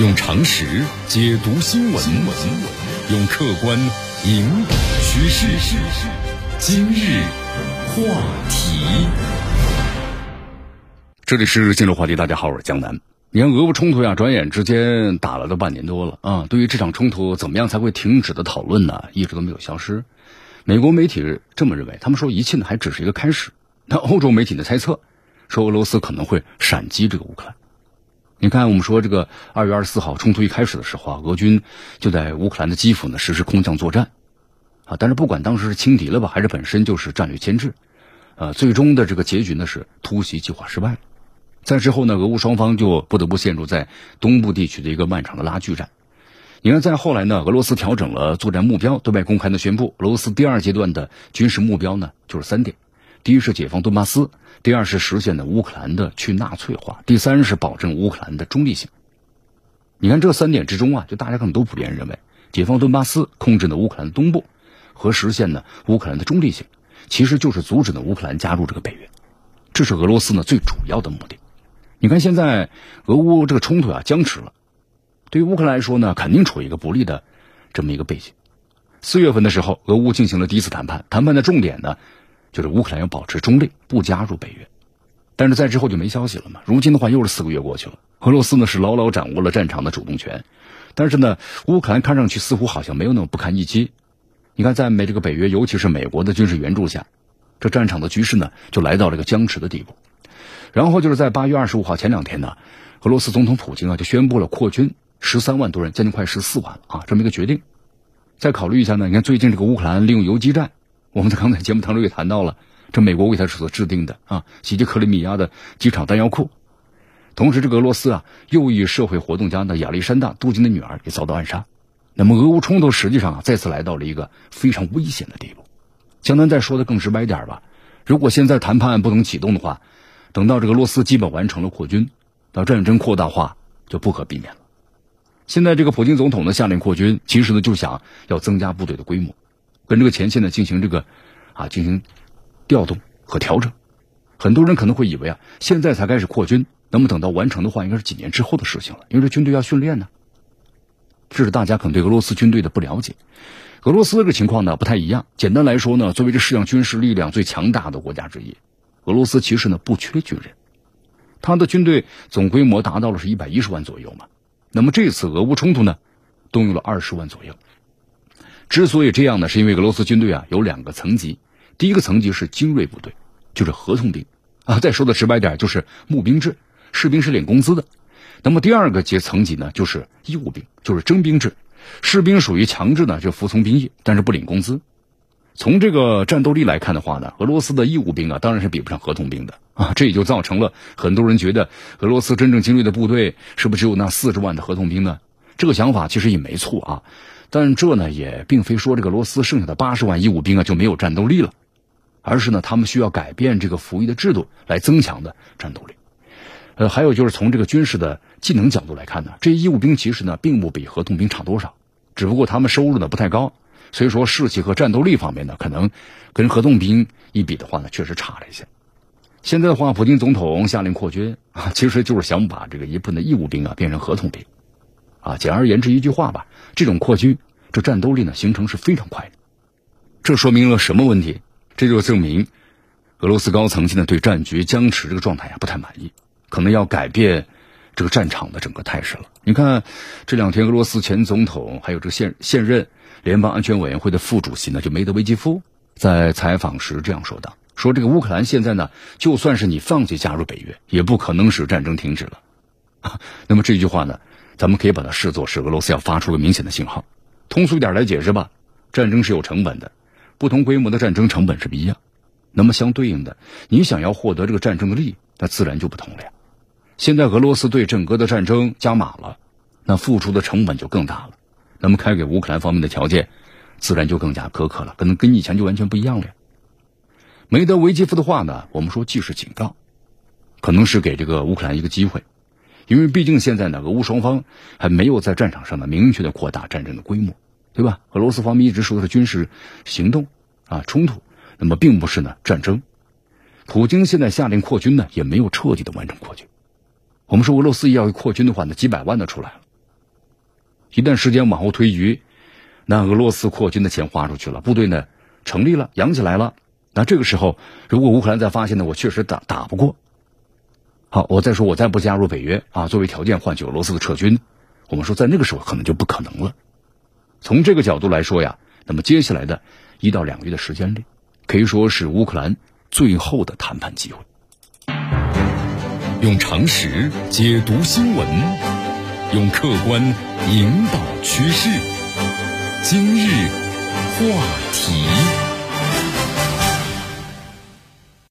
用常识解读新闻，用客观引导趋势。今日话题，这里是今日话题。大家好，我是江南。你看，俄乌冲突呀，转眼之间打了都半年多了啊。对于这场冲突怎么样才会停止的讨论呢，一直都没有消失。美国媒体这么认为，他们说一切呢还只是一个开始。那欧洲媒体的猜测说，俄罗斯可能会闪击这个乌克兰。你看，我们说这个二月二十四号冲突一开始的时候啊，俄军就在乌克兰的基辅呢实施空降作战，啊，但是不管当时是轻敌了吧，还是本身就是战略牵制，呃，最终的这个结局呢是突袭计划失败了。在之后呢，俄乌双方就不得不陷入在东部地区的一个漫长的拉锯战。你看，在后来呢，俄罗斯调整了作战目标，对外公开的宣布，俄罗斯第二阶段的军事目标呢就是三点：第一是解放顿巴斯。第二是实现的乌克兰的去纳粹化，第三是保证乌克兰的中立性。你看这三点之中啊，就大家可能都普遍认为，解放顿巴斯、控制呢乌克兰东部和实现呢乌克兰的中立性，其实就是阻止呢乌克兰加入这个北约。这是俄罗斯呢最主要的目的。你看现在俄乌这个冲突啊僵持了，对于乌克兰来说呢，肯定处于一个不利的这么一个背景。四月份的时候，俄乌进行了第一次谈判，谈判的重点呢。就是乌克兰要保持中立，不加入北约，但是在之后就没消息了嘛。如今的话又是四个月过去了，俄罗斯呢是牢牢掌握了战场的主动权，但是呢，乌克兰看上去似乎好像没有那么不堪一击。你看，在美这个北约，尤其是美国的军事援助下，这战场的局势呢就来到了一个僵持的地步。然后就是在八月二十五号前两天呢，俄罗斯总统普京啊就宣布了扩军十三万多人，将近快十四万啊，这么一个决定。再考虑一下呢，你看最近这个乌克兰利用游击战。我们在刚才节目当中也谈到了，这美国为他所制定的啊，袭击克里米亚的机场弹药库。同时，这个俄罗斯啊，右翼社会活动家的亚历山大·杜金的女儿也遭到暗杀。那么，俄乌冲突实际上啊，再次来到了一个非常危险的地步。江南再说的更直白点吧，如果现在谈判不能启动的话，等到这个俄罗斯基本完成了扩军，到战争扩大化就不可避免了。现在这个普京总统呢下令扩军，其实呢就想要增加部队的规模。跟这个前线呢进行这个，啊进行调动和调整，很多人可能会以为啊现在才开始扩军，那么等到完成的话，应该是几年之后的事情了，因为这军队要训练呢。这是大家可能对俄罗斯军队的不了解。俄罗斯这个情况呢不太一样。简单来说呢，作为这世界上军事力量最强大的国家之一，俄罗斯其实呢不缺军人，他的军队总规模达到了是一百一十万左右嘛。那么这次俄乌冲突呢，动用了二十万左右。之所以这样呢，是因为俄罗斯军队啊有两个层级，第一个层级是精锐部队，就是合同兵啊，再说的直白点就是募兵制，士兵是领工资的。那么第二个阶层级呢，就是义务兵，就是征兵制，士兵属于强制呢就服从兵役，但是不领工资。从这个战斗力来看的话呢，俄罗斯的义务兵啊当然是比不上合同兵的啊，这也就造成了很多人觉得俄罗斯真正精锐的部队是不是只有那四十万的合同兵呢？这个想法其实也没错啊。但这呢也并非说这个罗斯剩下的八十万义务兵啊就没有战斗力了，而是呢他们需要改变这个服役的制度来增强的战斗力。呃，还有就是从这个军事的技能角度来看呢，这些义务兵其实呢并不比合同兵差多少，只不过他们收入呢不太高，所以说士气和战斗力方面呢可能跟合同兵一比的话呢确实差了一些。现在的话，普京总统下令扩军啊，其实就是想把这个一部分的义务兵啊变成合同兵。啊，简而言之一句话吧，这种扩军，这战斗力呢形成是非常快的。这说明了什么问题？这就证明俄罗斯高层现在对战局僵持这个状态呀不太满意，可能要改变这个战场的整个态势了。你看这两天，俄罗斯前总统还有这个现现任联邦安全委员会的副主席呢，就梅德韦杰夫在采访时这样说道：“说这个乌克兰现在呢，就算是你放弃加入北约，也不可能使战争停止了。”啊，那么这句话呢？咱们可以把它视作是俄罗斯要发出个明显的信号。通俗一点来解释吧，战争是有成本的，不同规模的战争成本是不一样。那么相对应的，你想要获得这个战争的利益，那自然就不同了呀。现在俄罗斯对整个的战争加码了，那付出的成本就更大了。那么开给乌克兰方面的条件，自然就更加苛刻了，可能跟以前就完全不一样了呀。梅德韦杰夫的话呢，我们说既是警告，可能是给这个乌克兰一个机会。因为毕竟现在呢，俄乌双方还没有在战场上呢明确的扩大战争的规模，对吧？俄罗斯方面一直说的是军事行动啊冲突，那么并不是呢战争。普京现在下令扩军呢，也没有彻底的完成扩军。我们说俄罗斯要扩军的话，呢几百万都出来了，一旦时间往后推移，那俄罗斯扩军的钱花出去了，部队呢成立了，养起来了。那这个时候，如果乌克兰再发现呢，我确实打打不过，好，我再说我再不加入北约啊，作为条件换取俄罗斯的撤军，我们说在那个时候可能就不可能了。从这个角度来说呀，那么接下来的一到两个月的时间里，可以说是乌克兰最后的谈判机会。用常识解读新闻，用客观引导趋势。今日话题。